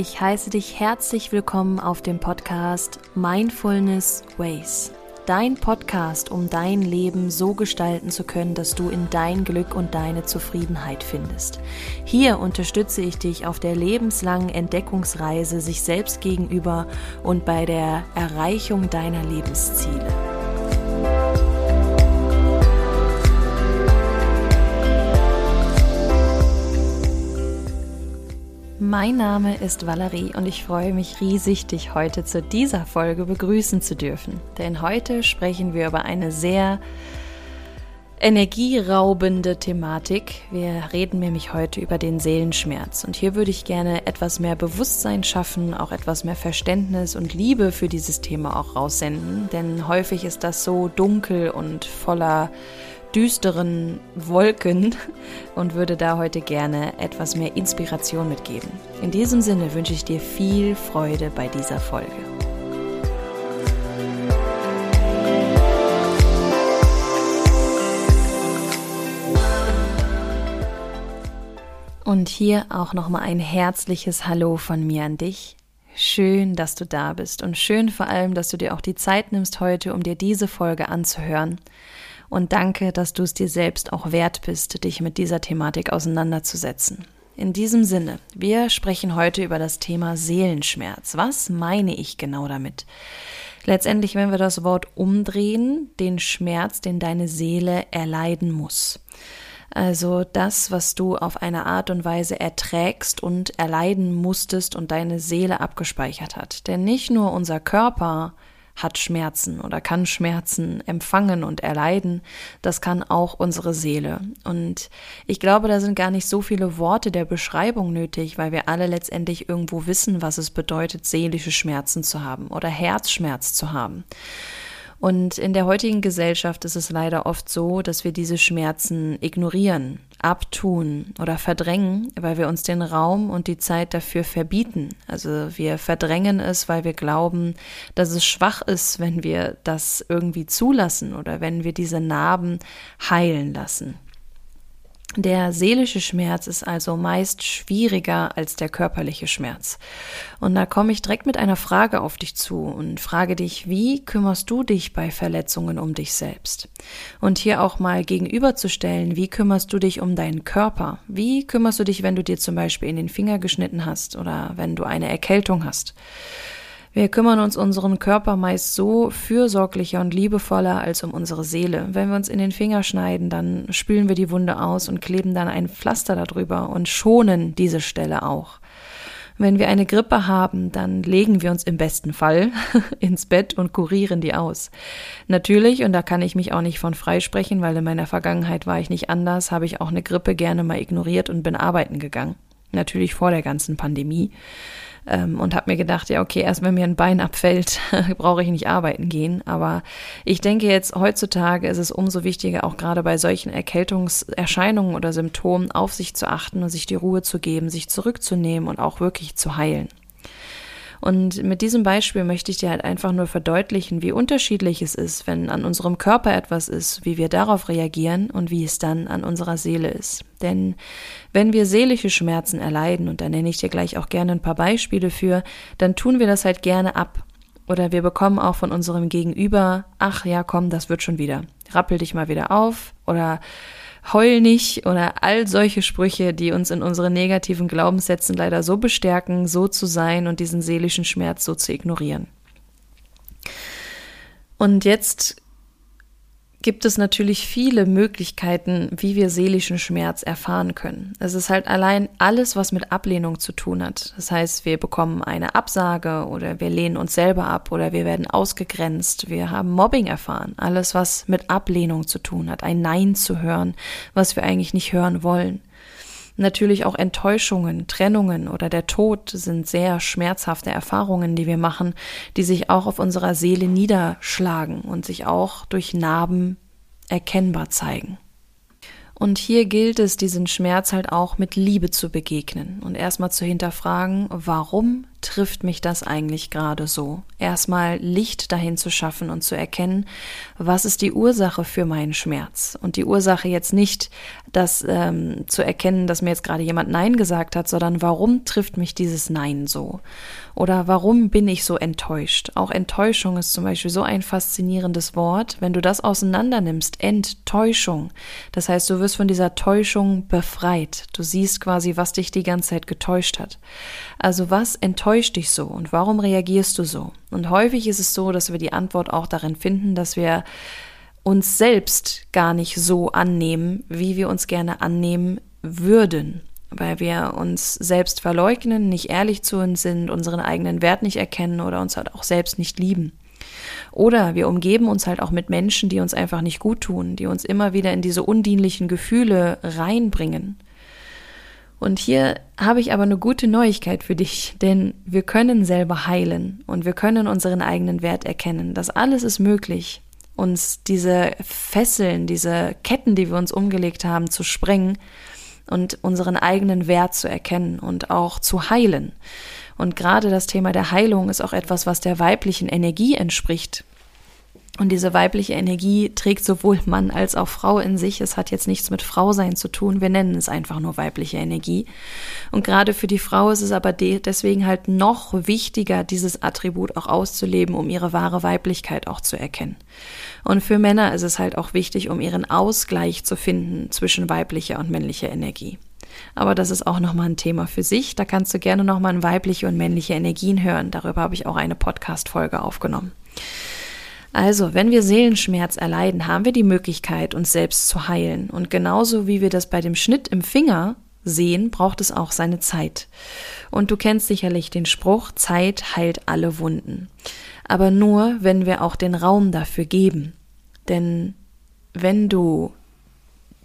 Ich heiße dich herzlich willkommen auf dem Podcast Mindfulness Ways. Dein Podcast, um dein Leben so gestalten zu können, dass du in dein Glück und deine Zufriedenheit findest. Hier unterstütze ich dich auf der lebenslangen Entdeckungsreise sich selbst gegenüber und bei der Erreichung deiner Lebensziele. Mein Name ist Valerie und ich freue mich riesig, dich heute zu dieser Folge begrüßen zu dürfen. Denn heute sprechen wir über eine sehr energieraubende Thematik. Wir reden nämlich heute über den Seelenschmerz. Und hier würde ich gerne etwas mehr Bewusstsein schaffen, auch etwas mehr Verständnis und Liebe für dieses Thema auch raussenden. Denn häufig ist das so dunkel und voller düsteren Wolken und würde da heute gerne etwas mehr Inspiration mitgeben. In diesem Sinne wünsche ich dir viel Freude bei dieser Folge. Und hier auch nochmal ein herzliches Hallo von mir an dich. Schön, dass du da bist und schön vor allem, dass du dir auch die Zeit nimmst heute, um dir diese Folge anzuhören und danke, dass du es dir selbst auch wert bist, dich mit dieser Thematik auseinanderzusetzen. In diesem Sinne, wir sprechen heute über das Thema Seelenschmerz. Was meine ich genau damit? Letztendlich, wenn wir das Wort umdrehen, den Schmerz, den deine Seele erleiden muss. Also das, was du auf eine Art und Weise erträgst und erleiden musstest und deine Seele abgespeichert hat. Denn nicht nur unser Körper hat Schmerzen oder kann Schmerzen empfangen und erleiden, das kann auch unsere Seele. Und ich glaube, da sind gar nicht so viele Worte der Beschreibung nötig, weil wir alle letztendlich irgendwo wissen, was es bedeutet, seelische Schmerzen zu haben oder Herzschmerz zu haben. Und in der heutigen Gesellschaft ist es leider oft so, dass wir diese Schmerzen ignorieren, abtun oder verdrängen, weil wir uns den Raum und die Zeit dafür verbieten. Also wir verdrängen es, weil wir glauben, dass es schwach ist, wenn wir das irgendwie zulassen oder wenn wir diese Narben heilen lassen. Der seelische Schmerz ist also meist schwieriger als der körperliche Schmerz. Und da komme ich direkt mit einer Frage auf dich zu und frage dich, wie kümmerst du dich bei Verletzungen um dich selbst? Und hier auch mal gegenüberzustellen, wie kümmerst du dich um deinen Körper? Wie kümmerst du dich, wenn du dir zum Beispiel in den Finger geschnitten hast oder wenn du eine Erkältung hast? Wir kümmern uns unseren Körper meist so fürsorglicher und liebevoller als um unsere Seele. Wenn wir uns in den Finger schneiden, dann spülen wir die Wunde aus und kleben dann ein Pflaster darüber und schonen diese Stelle auch. Wenn wir eine Grippe haben, dann legen wir uns im besten Fall ins Bett und kurieren die aus. Natürlich, und da kann ich mich auch nicht von freisprechen, weil in meiner Vergangenheit war ich nicht anders, habe ich auch eine Grippe gerne mal ignoriert und bin arbeiten gegangen. Natürlich vor der ganzen Pandemie ähm, und habe mir gedacht, ja, okay, erst wenn mir ein Bein abfällt, brauche ich nicht arbeiten gehen. Aber ich denke jetzt, heutzutage ist es umso wichtiger, auch gerade bei solchen Erkältungserscheinungen oder Symptomen auf sich zu achten und sich die Ruhe zu geben, sich zurückzunehmen und auch wirklich zu heilen. Und mit diesem Beispiel möchte ich dir halt einfach nur verdeutlichen, wie unterschiedlich es ist, wenn an unserem Körper etwas ist, wie wir darauf reagieren und wie es dann an unserer Seele ist. Denn wenn wir seelische Schmerzen erleiden, und da nenne ich dir gleich auch gerne ein paar Beispiele für, dann tun wir das halt gerne ab. Oder wir bekommen auch von unserem Gegenüber, ach ja, komm, das wird schon wieder. Rappel dich mal wieder auf. Oder heul nicht oder all solche Sprüche, die uns in unseren negativen Glaubenssätzen leider so bestärken, so zu sein und diesen seelischen Schmerz so zu ignorieren. Und jetzt gibt es natürlich viele Möglichkeiten, wie wir seelischen Schmerz erfahren können. Es ist halt allein alles, was mit Ablehnung zu tun hat. Das heißt, wir bekommen eine Absage oder wir lehnen uns selber ab oder wir werden ausgegrenzt. Wir haben Mobbing erfahren. Alles, was mit Ablehnung zu tun hat. Ein Nein zu hören, was wir eigentlich nicht hören wollen. Natürlich auch Enttäuschungen, Trennungen oder der Tod sind sehr schmerzhafte Erfahrungen, die wir machen, die sich auch auf unserer Seele niederschlagen und sich auch durch Narben erkennbar zeigen. Und hier gilt es, diesen Schmerz halt auch mit Liebe zu begegnen und erstmal zu hinterfragen, warum trifft mich das eigentlich gerade so? Erstmal Licht dahin zu schaffen und zu erkennen, was ist die Ursache für meinen Schmerz? Und die Ursache jetzt nicht, das ähm, zu erkennen, dass mir jetzt gerade jemand Nein gesagt hat, sondern warum trifft mich dieses Nein so? Oder warum bin ich so enttäuscht? Auch Enttäuschung ist zum Beispiel so ein faszinierendes Wort. Wenn du das auseinander nimmst, Enttäuschung. Das heißt, du wirst von dieser Täuschung befreit. Du siehst quasi, was dich die ganze Zeit getäuscht hat. Also was enttäuscht dich so und warum reagierst du so? Und häufig ist es so, dass wir die Antwort auch darin finden, dass wir uns selbst gar nicht so annehmen, wie wir uns gerne annehmen würden weil wir uns selbst verleugnen, nicht ehrlich zu uns sind, unseren eigenen Wert nicht erkennen oder uns halt auch selbst nicht lieben. Oder wir umgeben uns halt auch mit Menschen, die uns einfach nicht gut tun, die uns immer wieder in diese undienlichen Gefühle reinbringen. Und hier habe ich aber eine gute Neuigkeit für dich, denn wir können selber heilen und wir können unseren eigenen Wert erkennen. Das alles ist möglich, uns diese Fesseln, diese Ketten, die wir uns umgelegt haben, zu sprengen und unseren eigenen Wert zu erkennen und auch zu heilen. Und gerade das Thema der Heilung ist auch etwas, was der weiblichen Energie entspricht. Und diese weibliche Energie trägt sowohl Mann als auch Frau in sich. Es hat jetzt nichts mit Frausein zu tun. Wir nennen es einfach nur weibliche Energie. Und gerade für die Frau ist es aber deswegen halt noch wichtiger, dieses Attribut auch auszuleben, um ihre wahre Weiblichkeit auch zu erkennen. Und für Männer ist es halt auch wichtig, um ihren Ausgleich zu finden zwischen weiblicher und männlicher Energie. Aber das ist auch nochmal ein Thema für sich. Da kannst du gerne nochmal weibliche und männliche Energien hören. Darüber habe ich auch eine Podcast-Folge aufgenommen. Also, wenn wir Seelenschmerz erleiden, haben wir die Möglichkeit, uns selbst zu heilen. Und genauso wie wir das bei dem Schnitt im Finger sehen, braucht es auch seine Zeit. Und du kennst sicherlich den Spruch, Zeit heilt alle Wunden. Aber nur, wenn wir auch den Raum dafür geben. Denn wenn du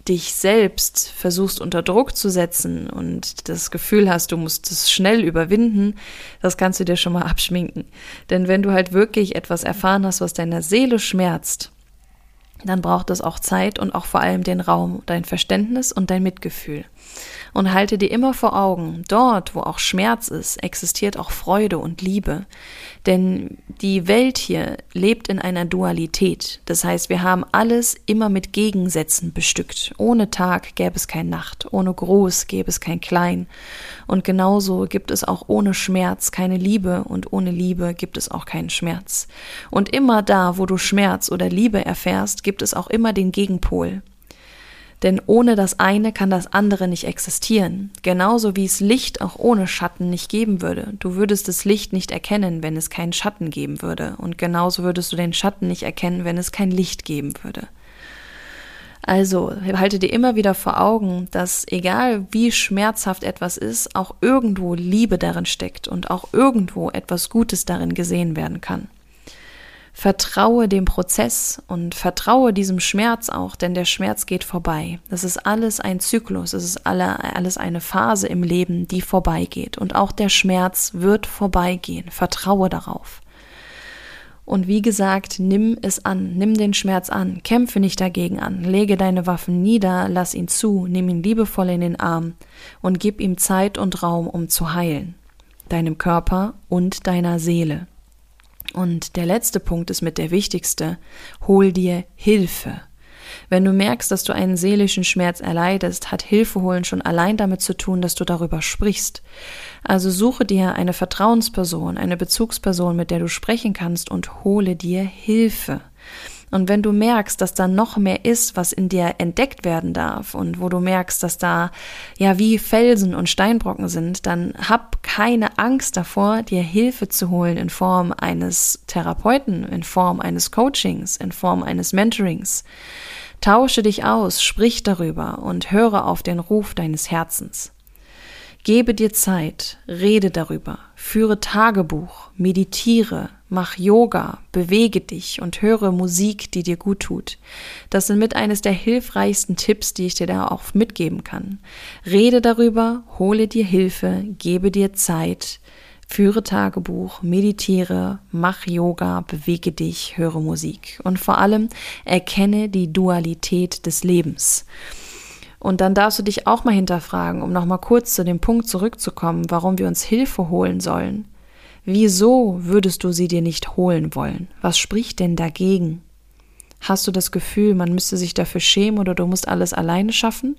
dich selbst versuchst unter Druck zu setzen und das Gefühl hast, du musst es schnell überwinden, das kannst du dir schon mal abschminken. Denn wenn du halt wirklich etwas erfahren hast, was deiner Seele schmerzt, dann braucht es auch Zeit und auch vor allem den Raum, dein Verständnis und dein Mitgefühl. Und halte dir immer vor Augen, dort, wo auch Schmerz ist, existiert auch Freude und Liebe. Denn die Welt hier lebt in einer Dualität. Das heißt, wir haben alles immer mit Gegensätzen bestückt. Ohne Tag gäbe es kein Nacht, ohne Groß gäbe es kein Klein. Und genauso gibt es auch ohne Schmerz keine Liebe und ohne Liebe gibt es auch keinen Schmerz. Und immer da, wo du Schmerz oder Liebe erfährst, gibt es auch immer den Gegenpol. Denn ohne das eine kann das andere nicht existieren. Genauso wie es Licht auch ohne Schatten nicht geben würde. Du würdest das Licht nicht erkennen, wenn es keinen Schatten geben würde. Und genauso würdest du den Schatten nicht erkennen, wenn es kein Licht geben würde. Also halte dir immer wieder vor Augen, dass egal wie schmerzhaft etwas ist, auch irgendwo Liebe darin steckt und auch irgendwo etwas Gutes darin gesehen werden kann. Vertraue dem Prozess und vertraue diesem Schmerz auch, denn der Schmerz geht vorbei. Das ist alles ein Zyklus, es ist alle, alles eine Phase im Leben, die vorbeigeht. Und auch der Schmerz wird vorbeigehen. Vertraue darauf. Und wie gesagt, nimm es an, nimm den Schmerz an, kämpfe nicht dagegen an, lege deine Waffen nieder, lass ihn zu, nimm ihn liebevoll in den Arm und gib ihm Zeit und Raum, um zu heilen, deinem Körper und deiner Seele. Und der letzte Punkt ist mit der wichtigste. Hol dir Hilfe. Wenn du merkst, dass du einen seelischen Schmerz erleidest, hat Hilfe holen schon allein damit zu tun, dass du darüber sprichst. Also suche dir eine Vertrauensperson, eine Bezugsperson, mit der du sprechen kannst und hole dir Hilfe. Und wenn du merkst, dass da noch mehr ist, was in dir entdeckt werden darf und wo du merkst, dass da ja wie Felsen und Steinbrocken sind, dann hab keine Angst davor, dir Hilfe zu holen in Form eines Therapeuten, in Form eines Coachings, in Form eines Mentorings. Tausche dich aus, sprich darüber und höre auf den Ruf deines Herzens. Gebe dir Zeit, rede darüber, führe Tagebuch, meditiere, mach Yoga, bewege dich und höre Musik, die dir gut tut. Das sind mit eines der hilfreichsten Tipps, die ich dir da auch mitgeben kann. Rede darüber, hole dir Hilfe, gebe dir Zeit, führe Tagebuch, meditiere, mach Yoga, bewege dich, höre Musik und vor allem erkenne die Dualität des Lebens. Und dann darfst du dich auch mal hinterfragen, um nochmal kurz zu dem Punkt zurückzukommen, warum wir uns Hilfe holen sollen. Wieso würdest du sie dir nicht holen wollen? Was spricht denn dagegen? Hast du das Gefühl, man müsste sich dafür schämen oder du musst alles alleine schaffen?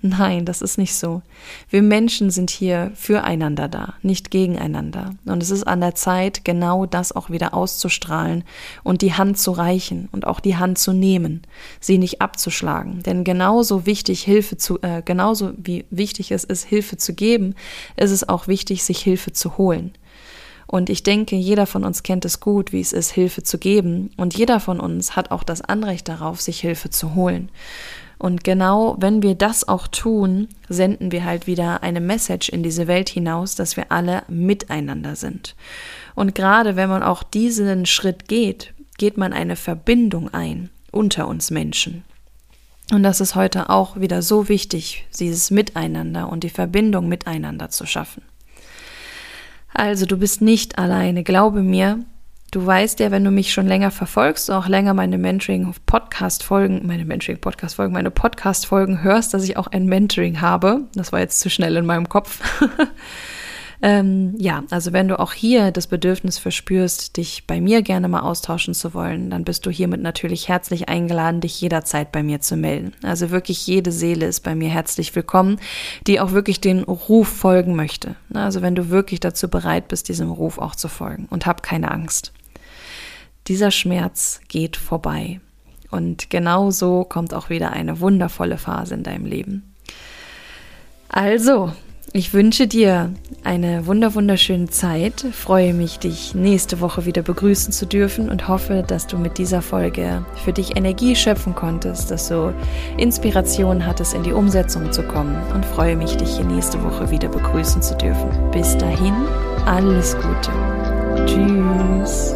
Nein, das ist nicht so. Wir Menschen sind hier füreinander da, nicht gegeneinander. Und es ist an der Zeit, genau das auch wieder auszustrahlen und die Hand zu reichen und auch die Hand zu nehmen, sie nicht abzuschlagen. Denn genauso wichtig Hilfe zu, äh, genauso wie wichtig es ist, Hilfe zu geben, ist es auch wichtig, sich Hilfe zu holen. Und ich denke, jeder von uns kennt es gut, wie es ist, Hilfe zu geben. Und jeder von uns hat auch das Anrecht darauf, sich Hilfe zu holen. Und genau wenn wir das auch tun, senden wir halt wieder eine Message in diese Welt hinaus, dass wir alle miteinander sind. Und gerade wenn man auch diesen Schritt geht, geht man eine Verbindung ein unter uns Menschen. Und das ist heute auch wieder so wichtig, dieses Miteinander und die Verbindung miteinander zu schaffen. Also du bist nicht alleine, glaube mir, Du weißt ja, wenn du mich schon länger verfolgst, auch länger meine Mentoring-Podcast-Folgen, meine Mentoring-Podcast-Folgen, meine Podcast-Folgen hörst, dass ich auch ein Mentoring habe. Das war jetzt zu schnell in meinem Kopf. ähm, ja, also wenn du auch hier das Bedürfnis verspürst, dich bei mir gerne mal austauschen zu wollen, dann bist du hiermit natürlich herzlich eingeladen, dich jederzeit bei mir zu melden. Also wirklich jede Seele ist bei mir herzlich willkommen, die auch wirklich den Ruf folgen möchte. Also wenn du wirklich dazu bereit bist, diesem Ruf auch zu folgen und hab keine Angst dieser Schmerz geht vorbei. Und genau so kommt auch wieder eine wundervolle Phase in deinem Leben. Also, ich wünsche dir eine wunder wunderschöne Zeit, freue mich, dich nächste Woche wieder begrüßen zu dürfen und hoffe, dass du mit dieser Folge für dich Energie schöpfen konntest, dass du Inspiration hattest, in die Umsetzung zu kommen und freue mich, dich hier nächste Woche wieder begrüßen zu dürfen. Bis dahin, alles Gute. Tschüss.